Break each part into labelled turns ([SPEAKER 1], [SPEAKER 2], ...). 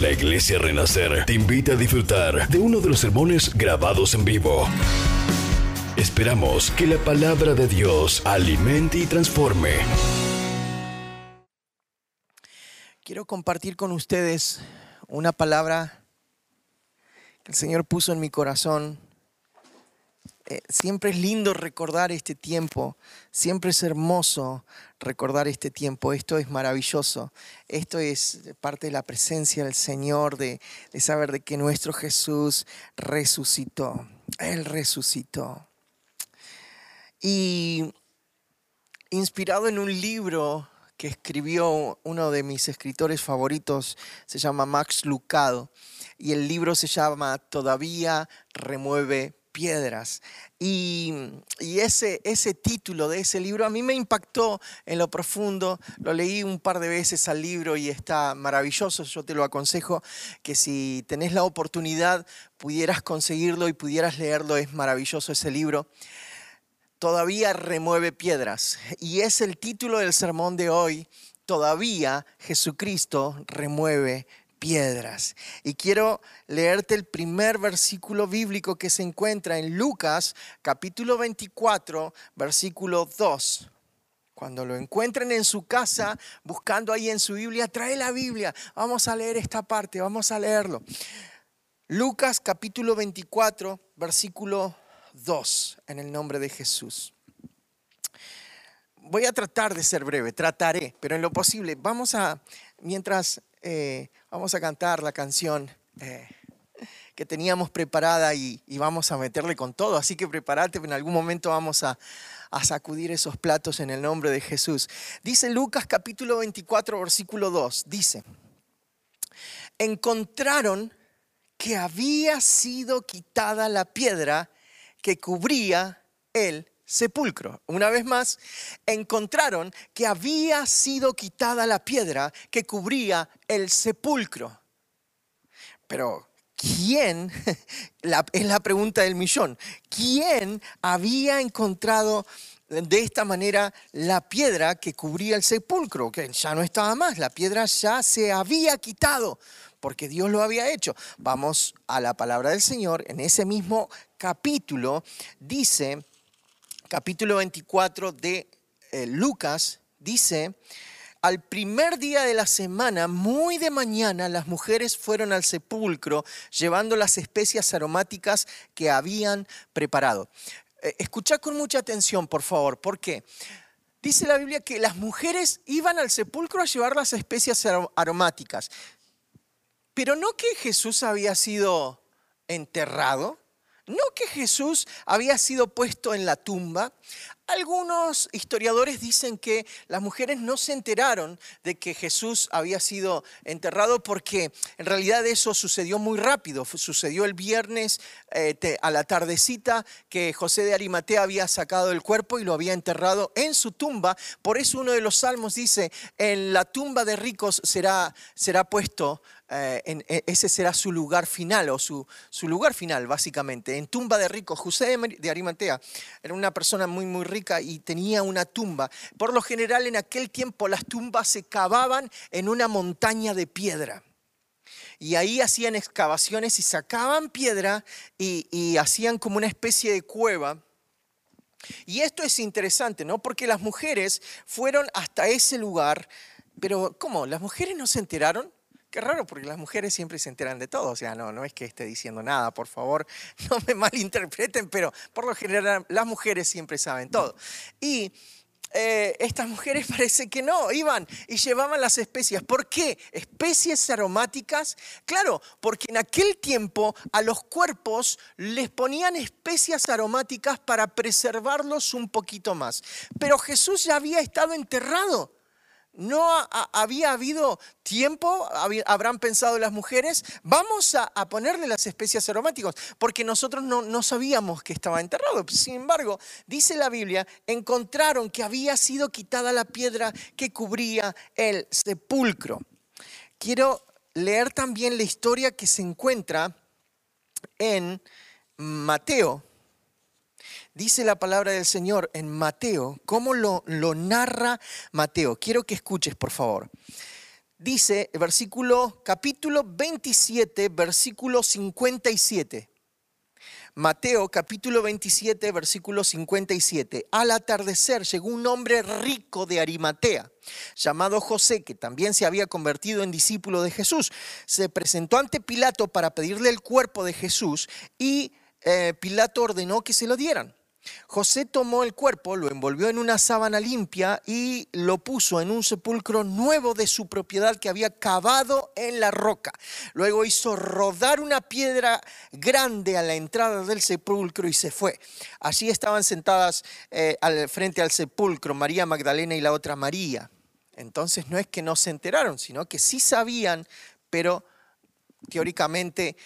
[SPEAKER 1] La Iglesia Renacer te invita a disfrutar de uno de los sermones grabados en vivo. Esperamos que la palabra de Dios alimente y transforme.
[SPEAKER 2] Quiero compartir con ustedes una palabra que el Señor puso en mi corazón. Eh, siempre es lindo recordar este tiempo, siempre es hermoso recordar este tiempo. Esto es maravilloso. Esto es parte de la presencia del Señor, de, de saber de que nuestro Jesús resucitó. Él resucitó. Y inspirado en un libro que escribió uno de mis escritores favoritos, se llama Max Lucado, y el libro se llama Todavía remueve piedras. Y, ese, ese título de ese libro a mí me impactó en lo profundo. Lo leí un par de veces al libro y está maravilloso. Yo te lo aconsejo que si tenés la oportunidad pudieras conseguirlo y pudieras leerlo. Es maravilloso ese libro. Todavía remueve piedras. Y es el título del sermón de hoy. Todavía Jesucristo remueve piedras. Y quiero leerte el primer versículo bíblico que se encuentra en Lucas capítulo 24, versículo 2. Cuando lo encuentren en su casa, buscando ahí en su Biblia, trae la Biblia. Vamos a leer esta parte, vamos a leerlo. Lucas capítulo 24, versículo 2, en el nombre de Jesús. Voy a tratar de ser breve, trataré, pero en lo posible, vamos a, mientras eh, vamos a cantar la canción eh, que teníamos preparada y, vamos a meterle con todo. Así que prepárate, en algún momento vamos a, sacudir esos platos en el nombre de Jesús. Dice Lucas capítulo 24, versículo 2, dice, encontraron que había sido quitada la piedra que cubría el sepulcro. Una vez más, encontraron que había sido quitada la piedra que cubría el sepulcro. Pero, ¿quién? es la pregunta del millón. ¿Quién había encontrado de esta manera la piedra que cubría el sepulcro? Que ya no estaba más, la piedra ya se había quitado porque Dios lo había hecho. Vamos a la palabra del Señor, en ese mismo capítulo dice capítulo 24 de eh, Lucas, dice, al primer día de la semana, muy de mañana, las mujeres fueron al sepulcro llevando las especias aromáticas que habían preparado. Eh, escucha con mucha atención, por favor, ¿por qué? Dice la Biblia que las mujeres iban al sepulcro a llevar las especias aromáticas, pero no que Jesús había sido enterrado, no que Jesús había sido puesto en la tumba. Algunos historiadores dicen que las mujeres no se enteraron de que Jesús había sido enterrado porque en realidad eso sucedió muy rápido. Sucedió el viernes eh, a la tardecita que José de Arimatea había sacado el cuerpo y lo había enterrado en su tumba. Por eso uno de los salmos dice, en la tumba de ricos será, será puesto eh, e, ese será su lugar final o su, su, lugar final básicamente. En tumba de ricos, José de Arimatea era una persona muy muy rica y tenía una tumba. Por lo general en aquel tiempo las tumbas se cavaban en una montaña de piedra. Y ahí hacían excavaciones y sacaban piedra y, y hacían como una especie de cueva. Y esto es interesante, ¿no? Porque las mujeres fueron hasta ese lugar, pero ¿cómo? ¿Las mujeres no se enteraron? Qué raro, porque las mujeres siempre se enteran de todo. O sea, no, no es que esté diciendo nada, por favor, no me malinterpreten, pero por lo general las mujeres siempre saben todo. Y eh, estas mujeres parece que no, iban y llevaban las especias. ¿Por qué? Especies aromáticas. Claro, porque en aquel tiempo a los cuerpos les ponían especias aromáticas para preservarlos un poquito más. Pero Jesús ya había estado enterrado. No había habido tiempo, habrán pensado las mujeres, vamos a, ponerle las especias aromáticas, porque nosotros no, sabíamos que estaba enterrado. Sin embargo, dice la Biblia, encontraron que había sido quitada la piedra que cubría el sepulcro. Quiero leer también la historia que se encuentra en Mateo dice la palabra del Señor en Mateo, cómo lo, lo narra Mateo. Quiero que escuches, por favor. dice, versículo, capítulo 27, versículo 57. Mateo capítulo 27, versículo 57. Al atardecer llegó un hombre rico de Arimatea, llamado José, que también se había convertido en discípulo de Jesús. Se presentó ante Pilato para pedirle el cuerpo de Jesús y eh, Pilato ordenó que se lo dieran. José tomó el cuerpo, lo envolvió en una sábana limpia y lo puso en un sepulcro nuevo de su propiedad que había cavado en la roca. Luego hizo rodar una piedra grande a la entrada del sepulcro y se fue. Allí estaban sentadas eh, al, frente al sepulcro María Magdalena y la otra María. Entonces no es que no se enteraron, sino que sí sabían, pero teóricamente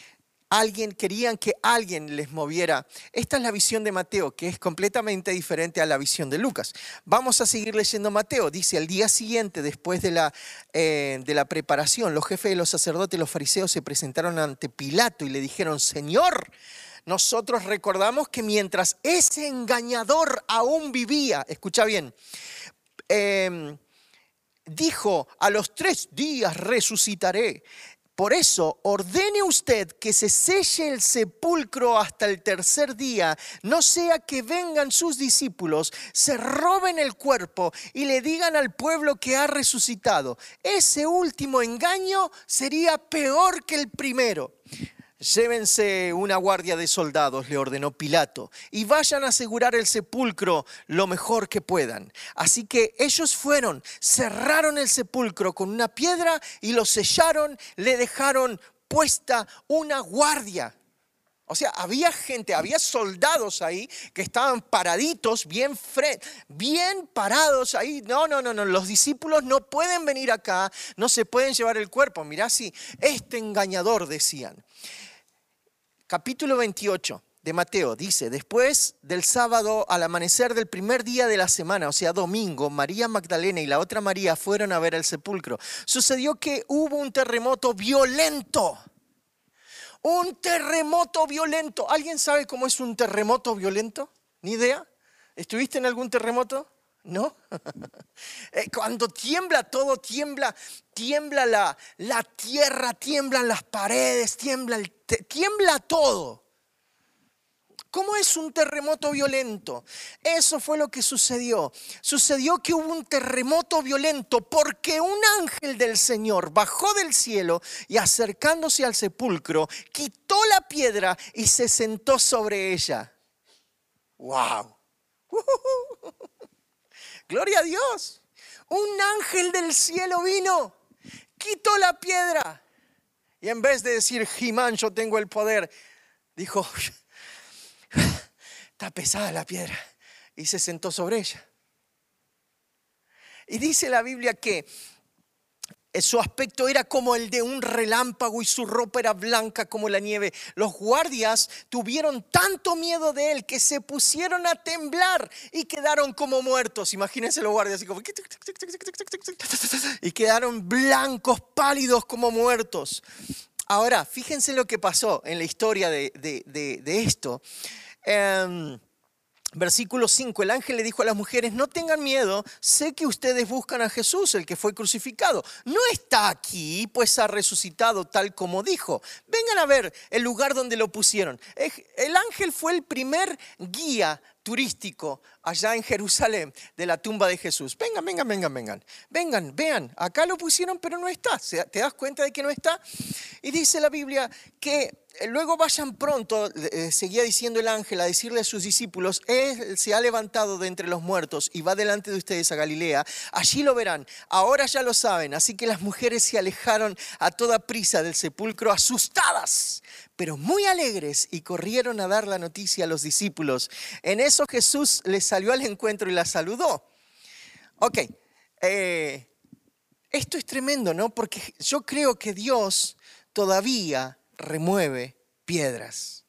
[SPEAKER 2] alguien, querían que alguien les moviera. Esta es la visión de Mateo, que es completamente diferente a la visión de Lucas. Vamos a seguir leyendo Mateo. Dice, al día siguiente, después de la, eh, de la preparación, los jefes de los sacerdotes y los fariseos se presentaron ante Pilato y le dijeron, Señor, nosotros recordamos que mientras ese engañador aún vivía, escucha bien, em, dijo, a los tres días resucitaré. Por eso, ordene usted que se selle el sepulcro hasta el tercer día, no sea que vengan sus discípulos, se roben el cuerpo y le digan al pueblo que ha resucitado. Ese último engaño sería peor que el primero. Llévense una guardia de soldados, le ordenó Pilato, y vayan a asegurar el sepulcro lo mejor que puedan. Así que ellos fueron, cerraron el sepulcro con una piedra y lo sellaron, le dejaron puesta una guardia. O sea, había gente, había soldados ahí que estaban paraditos, bien, bien parados ahí. No, no, no, no, los discípulos no pueden venir acá, no se pueden llevar el cuerpo. Mirá si este engañador decían capítulo 28 de Mateo dice, después del sábado al amanecer del primer día de la semana, o sea, domingo, María Magdalena y la otra María fueron a ver el sepulcro. Sucedió que hubo un terremoto violento. Un terremoto violento. ¿Alguien sabe cómo es un terremoto violento? ¿Ni idea? ¿Estuviste en algún terremoto? ¿No? Eh, cuando tiembla todo, tiembla, tiembla la, la tierra, tiemblan las paredes, tiembla, el, tiembla todo. ¿Cómo es un terremoto violento? Eso fue lo que sucedió. Sucedió que hubo un terremoto violento porque un ángel del Señor bajó del cielo y acercándose al sepulcro, quitó la piedra y se sentó sobre ella. ¡Wow! Gloria a Dios. Un ángel del cielo vino, quitó la piedra. Y en vez de decir, Jimán, yo tengo el poder, dijo, está pesada la piedra. Y se sentó sobre ella. Y dice la Biblia que su aspecto era como el de un relámpago y su ropa era blanca como la nieve. Los guardias tuvieron tanto miedo de él que se pusieron a temblar y quedaron como muertos. Imagínense los guardias así como... Y quedaron blancos, pálidos como muertos. Ahora, fíjense lo que pasó en la historia de, esto. Em, Versículo 5, el ángel le dijo a las mujeres, no tengan miedo, sé que ustedes buscan a Jesús, el que fue crucificado. No está aquí, pues ha resucitado tal como dijo. Vengan a ver el lugar donde lo pusieron. El ángel fue el primer guía turístico allá en Jerusalén de la tumba de Jesús. Vengan, vengan, vengan, vengan. Vengan, vean, acá lo pusieron, pero no está. ¿Te das cuenta de que no está? Y dice la Biblia que eh, luego vayan pronto, eh, seguía diciendo el ángel, a decirle a sus discípulos, Él se ha levantado de entre los muertos y va delante de ustedes a Galilea. Allí lo verán. Ahora ya lo saben. Así que las mujeres se alejaron a toda prisa del sepulcro, asustadas, pero muy alegres, y corrieron a dar la noticia a los discípulos. En eso Jesús les salió al encuentro y la saludó. Ok, eh, esto es tremendo, ¿no? Porque yo creo que Dios todavía remueve piedras.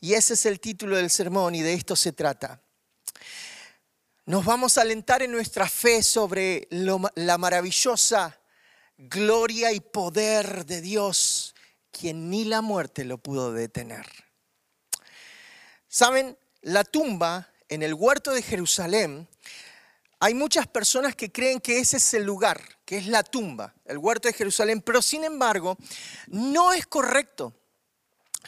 [SPEAKER 2] Y ese es el título del sermón y de esto se trata. Nos vamos a alentar en nuestra fe sobre la maravillosa gloria y poder de Dios, quien ni la muerte lo pudo detener. Saben, la tumba en el huerto de Jerusalén Hay muchas personas que creen que ese es el lugar, que es la tumba, el huerto de Jerusalén, pero sin embargo, no es correcto.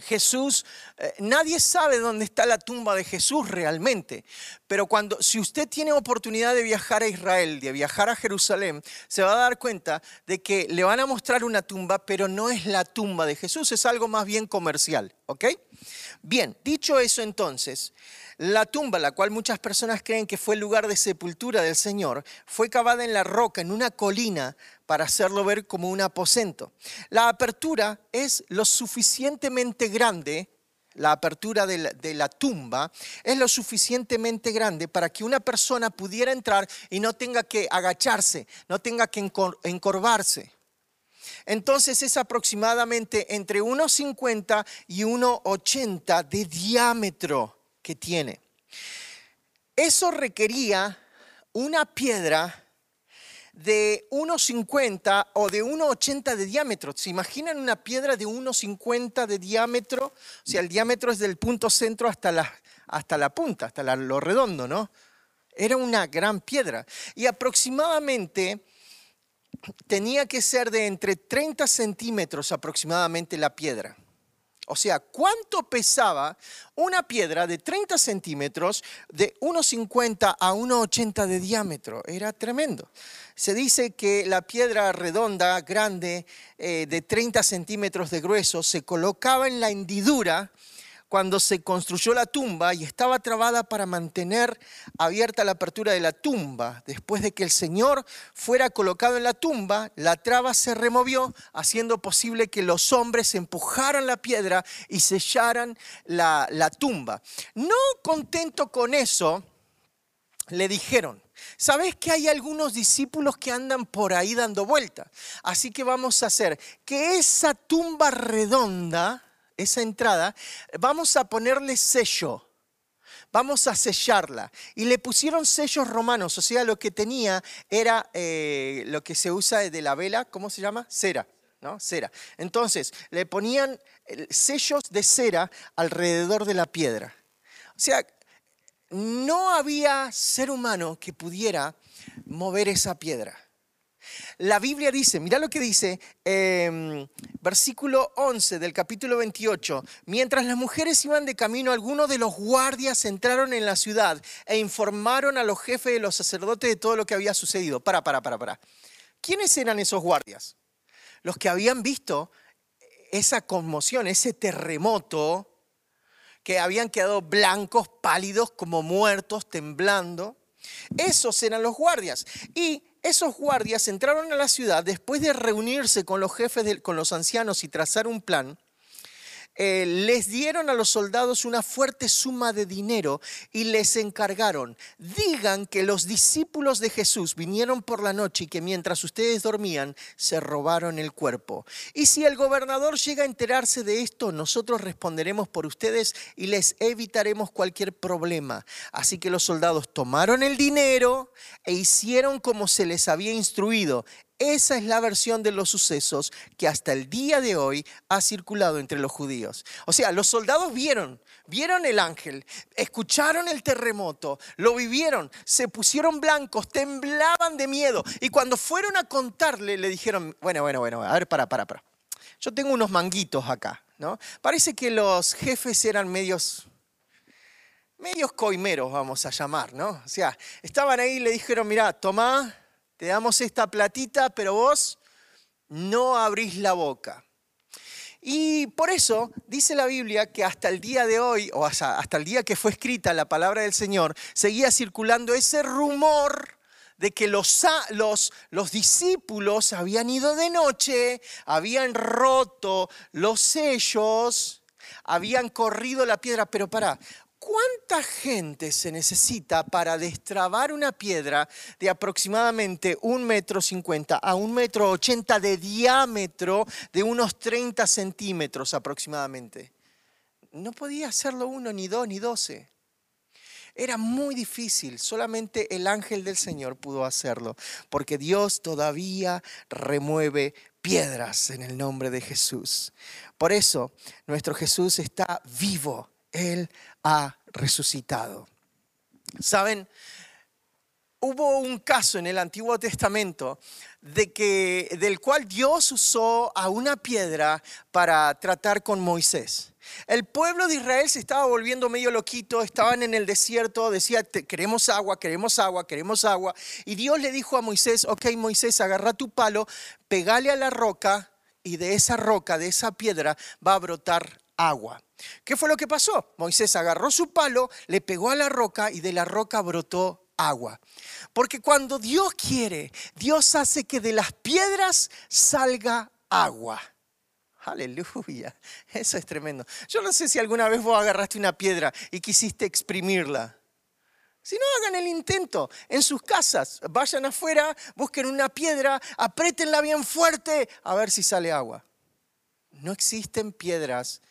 [SPEAKER 2] Jesús, eh, nadie sabe dónde está la tumba de Jesús realmente, pero cuando, si usted tiene oportunidad de viajar a Israel, de viajar a Jerusalén, se va a dar cuenta de que le van a mostrar una tumba, pero no es la tumba de Jesús, es algo más bien comercial, ¿ok? Bien, dicho eso entonces, la tumba, la cual muchas personas creen que fue el lugar de sepultura del Señor, fue cavada en la roca, en una colina, para hacerlo ver como un aposento. La apertura es lo suficientemente grande, la apertura de la, tumba es lo suficientemente grande para que una persona pudiera entrar y no tenga que agacharse, no tenga que encorvarse. Entonces es aproximadamente entre 1,50 y 1,80 de diámetro que tiene. Eso requería una piedra de 1,50 o de 1,80 de diámetro. ¿Se imaginan una piedra de 1,50 de diámetro? O sea, el diámetro es del punto centro hasta la, hasta la punta, hasta lo redondo, ¿no? Era una gran piedra. Y aproximadamente tenía que ser de entre 30 centímetros aproximadamente la piedra. O sea, ¿cuánto pesaba una piedra de 30 centímetros de 1,50 a 1,80 de diámetro? Era tremendo. Se dice que la piedra redonda, grande, eh, de 30 centímetros de grueso, se colocaba en la hendidura cuando se construyó la tumba y estaba trabada para mantener abierta la apertura de la tumba. Después de que el Señor fuera colocado en la tumba, la traba se removió, haciendo posible que los hombres empujaran la piedra y sellaran la, tumba. No contento con eso, le dijeron, ¿Sabes que hay algunos discípulos que andan por ahí dando vuelta? Así que vamos a hacer que esa tumba redonda esa entrada, vamos a ponerle sello. Vamos a sellarla. Y le pusieron sellos romanos, o sea, lo que tenía era eh, lo que se usa de la vela, ¿cómo se llama? Cera. ¿no? Cera. Entonces, le ponían eh, sellos de cera alrededor de la piedra. O sea, no había ser humano que pudiera mover esa piedra. La Biblia dice, mira lo que dice, em, versículo 11 del capítulo 28, mientras las mujeres iban de camino, algunos de los guardias entraron en la ciudad e informaron a los jefes de los sacerdotes de todo lo que había sucedido. Para, para, para, para. ¿Quiénes eran esos guardias? Los que habían visto esa conmoción, ese terremoto, que habían quedado blancos, pálidos, como muertos, temblando. Esos eran los guardias. Y esos guardias entraron a la ciudad después de reunirse con los jefes, con los ancianos y trazar un plan. Eh, les dieron a los soldados una fuerte suma de dinero y les encargaron, digan que los discípulos de Jesús vinieron por la noche y que mientras ustedes dormían se robaron el cuerpo. Y si el gobernador llega a enterarse de esto, nosotros responderemos por ustedes y les evitaremos cualquier problema. Así que los soldados tomaron el dinero e hicieron como se les había instruido. Esa es la versión de los sucesos que hasta el día de hoy ha circulado entre los judíos. O sea, los soldados vieron, vieron el ángel, escucharon el terremoto, lo vivieron, se pusieron blancos, temblaban de miedo. Y cuando fueron a contarle, le dijeron, bueno, bueno, bueno, a ver, para, para, para. Yo tengo unos manguitos acá, ¿no? Parece que los jefes eran medios medios coimeros, vamos a llamar, ¿no? O sea, estaban ahí y le dijeron, mira, toma te damos esta platita, pero vos no abrís la boca. Y por eso dice la Biblia que hasta el día de hoy, o hasta, el día que fue escrita la palabra del Señor, seguía circulando ese rumor de que los, los, los, discípulos habían ido de noche, habían roto los sellos, habían corrido la piedra. Pero para, ¿Cuánta gente se necesita para destrabar una piedra de aproximadamente un metro cincuenta a un metro ochenta de diámetro de unos 30 centímetros aproximadamente? No podía hacerlo uno, ni dos, ni doce. Era muy difícil, solamente el ángel del Señor pudo hacerlo, porque Dios todavía remueve piedras en el nombre de Jesús. Por eso nuestro Jesús está vivo él ha resucitado. ¿Saben? hubo un caso en el Antiguo Testamento de que, del cual Dios usó a una piedra para tratar con Moisés. El pueblo de Israel se estaba volviendo medio loquito, estaban en el desierto, decía, queremos agua, queremos agua, queremos agua. Y Dios le dijo a Moisés, ok Moisés, agarra tu palo, pegale a la roca y de esa roca, de esa piedra, va a brotar agua. ¿Qué fue lo que pasó? Moisés agarró su palo, le pegó a la roca y de la roca brotó agua. Porque cuando Dios quiere, Dios hace que de las piedras salga agua. Aleluya, eso es tremendo. Yo no sé si alguna vez vos agarraste una piedra y quisiste exprimirla. Si no, hagan el intento en sus casas. Vayan afuera, busquen una piedra, apriétenla bien fuerte a ver si sale agua. No existen piedras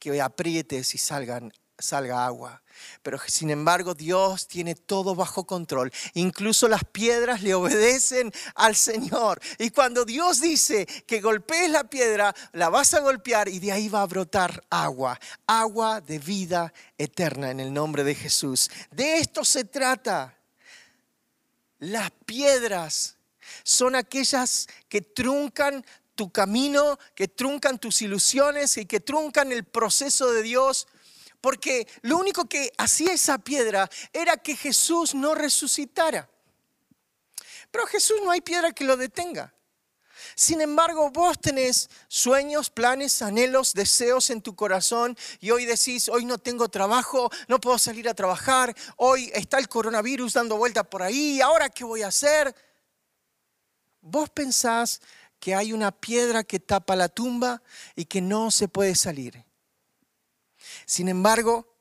[SPEAKER 2] que aprietes y salgan, salga agua. Pero sin embargo Dios tiene todo bajo control. Incluso las piedras le obedecen al Señor. Y cuando Dios dice que golpees la piedra, la vas a golpear y de ahí va a brotar agua. Agua de vida eterna en el nombre de Jesús. De esto se trata. Las piedras son aquellas que truncan tu camino, que truncan tus ilusiones y que truncan el proceso de Dios porque lo único que hacía esa piedra era que Jesús no resucitara. Pero Jesús no hay piedra que lo detenga. Sin embargo, vos tenés sueños, planes, anhelos, deseos en tu corazón y hoy decís, hoy no tengo trabajo, no puedo salir a trabajar, hoy está el coronavirus dando vuelta por ahí, ¿ahora qué voy a hacer? Vos pensás que hay una piedra que tapa la tumba y que no se puede salir. Sin embargo,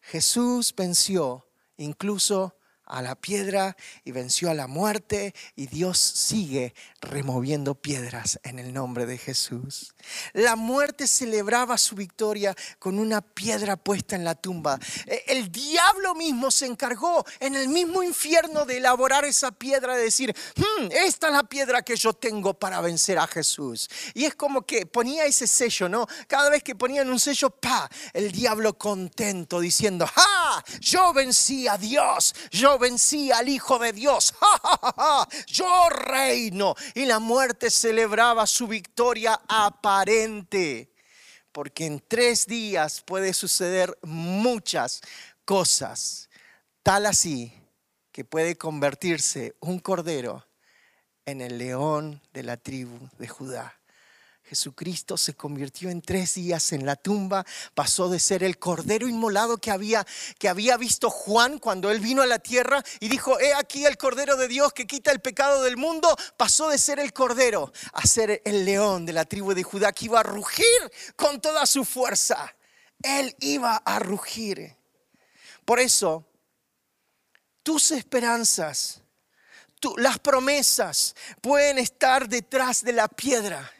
[SPEAKER 2] Jesús venció incluso a la piedra y venció a la muerte y Dios sigue removiendo piedras en el nombre de Jesús. La muerte celebraba su victoria con una piedra puesta en la tumba. E, el diablo mismo se encargó en el mismo infierno de elaborar esa piedra, de decir, hmm, esta es la piedra que yo tengo para vencer a Jesús. Y es como que ponía ese sello, ¿no? Cada vez que ponían un sello, pa, el diablo contento diciendo, ¡ah! Yo vencí a Dios, yo vencí al Hijo de Dios. Yo reino. Y la muerte celebraba su victoria aparente. Porque en tres días puede suceder muchas cosas. Tal así que puede convertirse un cordero en el león de la tribu de Judá. Jesucristo se convirtió en tres días en la tumba, pasó de ser el cordero inmolado que había, que había visto Juan cuando él vino a la tierra y dijo, he aquí el cordero de Dios que quita el pecado del mundo, pasó de ser el cordero a ser el león de la tribu de Judá que iba a rugir con toda su fuerza. Él iba a rugir. Por eso, tus esperanzas, las promesas pueden estar detrás de la piedra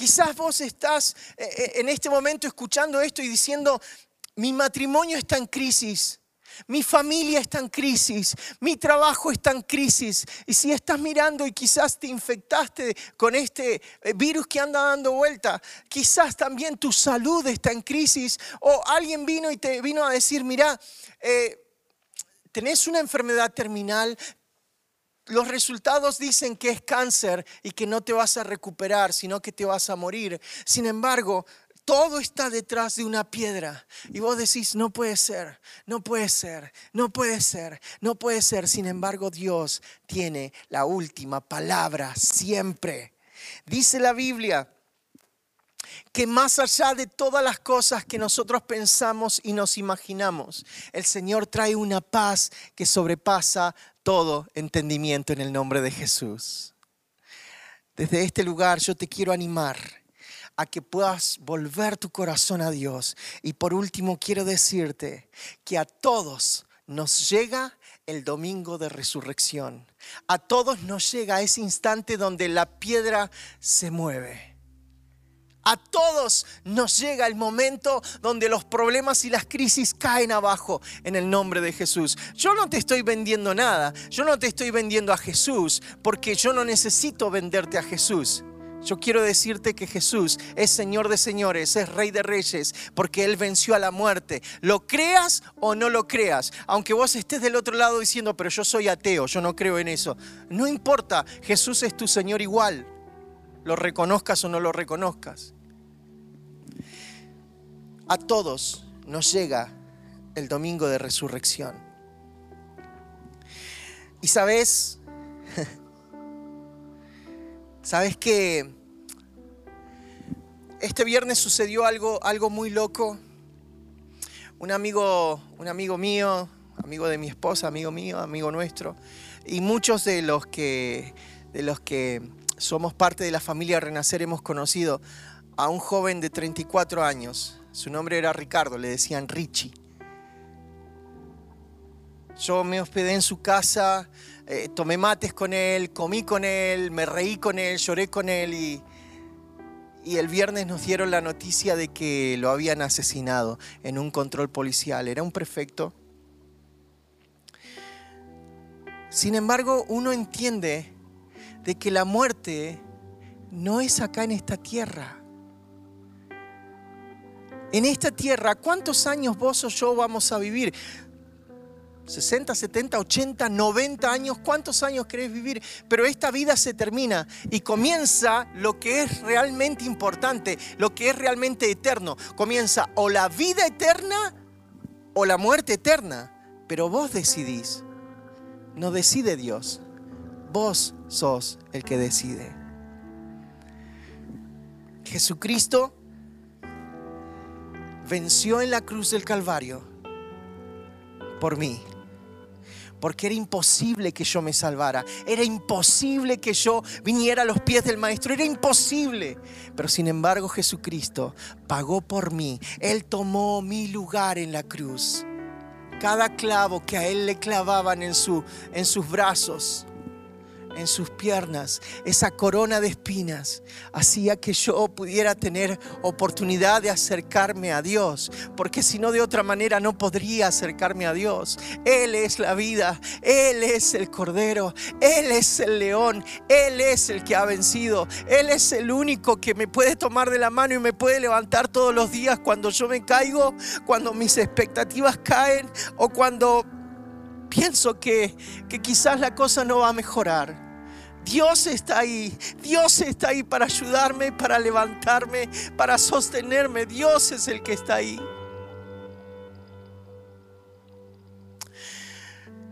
[SPEAKER 2] Quizás vos estás eh, eh, en este momento escuchando esto y diciendo, mi matrimonio está en crisis. Mi familia está en crisis, mi trabajo está en crisis. Y si estás mirando y quizás te infectaste con este eh, virus que anda dando vuelta, quizás también tu salud está en crisis. O alguien vino y te vino a decir, mira, tenés una enfermedad terminal, los resultados dicen que es cáncer y que no te vas a recuperar, sino que te vas a morir. Sin embargo, todo está detrás de una piedra. Y vos decís, no puede ser, no puede ser, no puede ser, no puede ser. Sin embargo, Dios tiene la última palabra siempre. Dice la Biblia que más allá de todas las cosas que nosotros pensamos y nos imaginamos, el Señor trae una paz que sobrepasa todo entendimiento en el nombre de Jesús. Desde este lugar yo te quiero animar a que puedas volver tu corazón a Dios. Y por último quiero decirte que a todos nos llega el domingo de resurrección. A todos nos llega ese instante donde la piedra se mueve a todos nos llega el momento donde los problemas y las crisis caen abajo en el nombre de Jesús. Yo no te estoy vendiendo nada, yo no te estoy vendiendo a Jesús porque yo no necesito venderte a Jesús. Yo quiero decirte que Jesús es Señor de señores, es Rey de reyes, porque Él venció a la muerte. Lo creas o no lo creas, aunque vos estés del otro lado diciendo, pero yo soy ateo, yo no creo en eso. No importa, Jesús es tu Señor igual, lo reconozcas o no lo reconozcas. A todos nos llega el domingo de resurrección. Y sabes, sabes que este viernes sucedió algo, algo muy loco. Un amigo, un amigo mío, amigo de mi esposa, amigo mío, amigo nuestro, y muchos de los que, de los que somos parte de la familia Renacer hemos conocido a un joven de 34 años. Su nombre era Ricardo, le decían Richie. Yo me hospedé en su casa, eh, tomé mates con él, comí con él, me reí con él, lloré con él y, y el viernes nos dieron la noticia de que lo habían asesinado en un control policial. Era un prefecto. Sin embargo, uno entiende de que la muerte no es acá en esta tierra. En esta tierra, ¿cuántos años vos o yo vamos a vivir? 60, 70, 80, 90 años, ¿cuántos años querés vivir? Pero esta vida se termina y comienza lo que es realmente importante, lo que es realmente eterno. Comienza o la vida eterna o la muerte eterna, pero vos decidís, no decide Dios, vos sos el que decide. Jesucristo venció en la cruz del Calvario por mí porque era imposible que yo me salvara, era imposible que yo viniera a los pies del Maestro, era imposible. Pero sin embargo Jesucristo pagó por mí, Él tomó mi lugar en la cruz. Cada clavo que a Él le clavaban en, su, en sus brazos, en sus piernas, esa corona de espinas, hacía que yo pudiera tener oportunidad de acercarme a Dios, porque si no de otra manera no podría acercarme a Dios. Él es la vida, Él es el Cordero, Él es el león, Él es el que ha vencido, Él es el único que me puede tomar de la mano y me puede levantar todos los días cuando yo me caigo, cuando mis expectativas caen o cuando pienso que, que quizás la cosa no va a mejorar. Dios está ahí, Dios está ahí para ayudarme, para levantarme, para sostenerme. Dios es el que está ahí.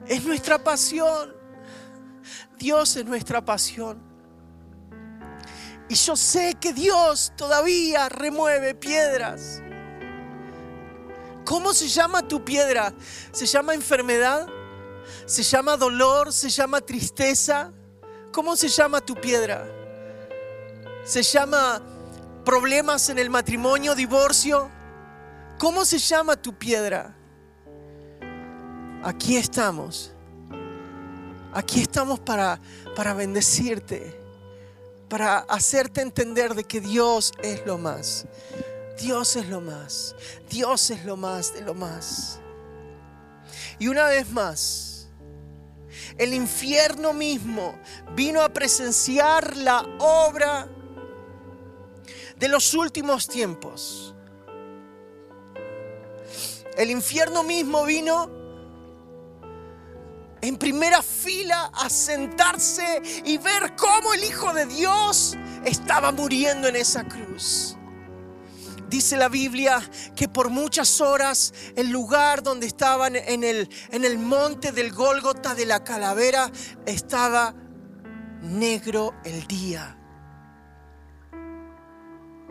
[SPEAKER 2] Es nuestra pasión. Dios es nuestra pasión. Y yo sé que Dios todavía remueve piedras. ¿Cómo se llama tu piedra? ¿Se llama enfermedad? ¿Se llama dolor? ¿Se llama tristeza? ¿Cómo se llama tu piedra? ¿Se llama problemas en el matrimonio, divorcio? ¿Cómo se llama tu piedra? Aquí estamos. Aquí estamos para, para bendecirte, para hacerte entender de que Dios es lo más. Dios es lo más. Dios es lo más de lo más. Y una vez más, el infierno mismo vino a presenciar la obra de los últimos tiempos. El infierno mismo vino en primera fila a sentarse y ver cómo el Hijo de Dios estaba muriendo en esa cruz. Dice la Biblia que por muchas horas el lugar donde estaban en el, en el monte del Gólgota de la calavera estaba negro el día.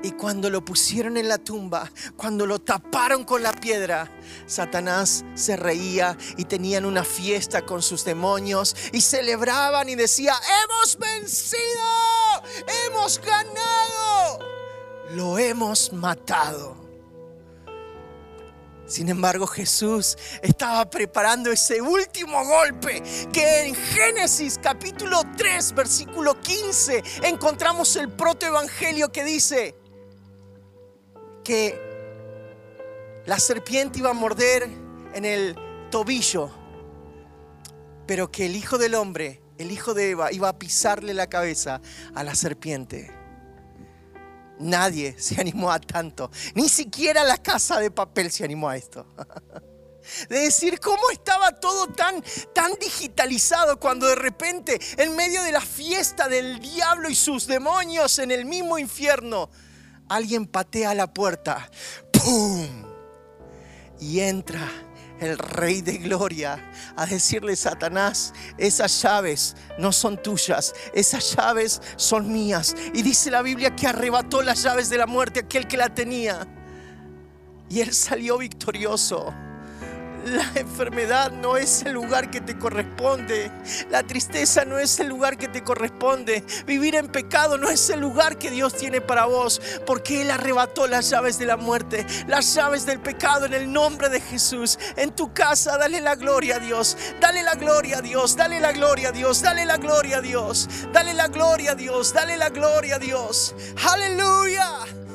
[SPEAKER 2] Y cuando lo pusieron en la tumba, cuando lo taparon con la piedra, Satanás se reía y tenían una fiesta con sus demonios y celebraban y decía, hemos vencido, lo hemos matado. Sin embargo, Jesús estaba preparando ese último golpe que en Génesis capítulo 3, versículo 15, encontramos el protoevangelio que dice que la serpiente iba a morder en el tobillo, pero que el Hijo del Hombre, el Hijo de Eva, iba a pisarle la cabeza a la serpiente. Nadie se animó a tanto. Ni siquiera la casa de papel se animó a esto. De decir cómo estaba todo tan, tan digitalizado cuando de repente, en medio de la fiesta del diablo y sus demonios en el mismo infierno, alguien patea la puerta. ¡Pum! Y entra el Rey de Gloria, a decirle, Satanás, esas llaves no son tuyas, esas llaves son mías. Y dice la Biblia que arrebató las llaves de la muerte aquel que la tenía. Y él salió victorioso. La enfermedad no es el lugar que te corresponde. La tristeza no es el lugar que te corresponde. Vivir en pecado no es el lugar que Dios tiene para vos. Porque Él arrebató las llaves de la muerte, las llaves del pecado en el nombre de Jesús. En tu casa, dale la gloria a Dios. Dale la gloria a Dios. Dale la gloria a Dios. Dale la gloria a Dios. Dale la gloria a Dios. Dale la gloria a Dios. Aleluya.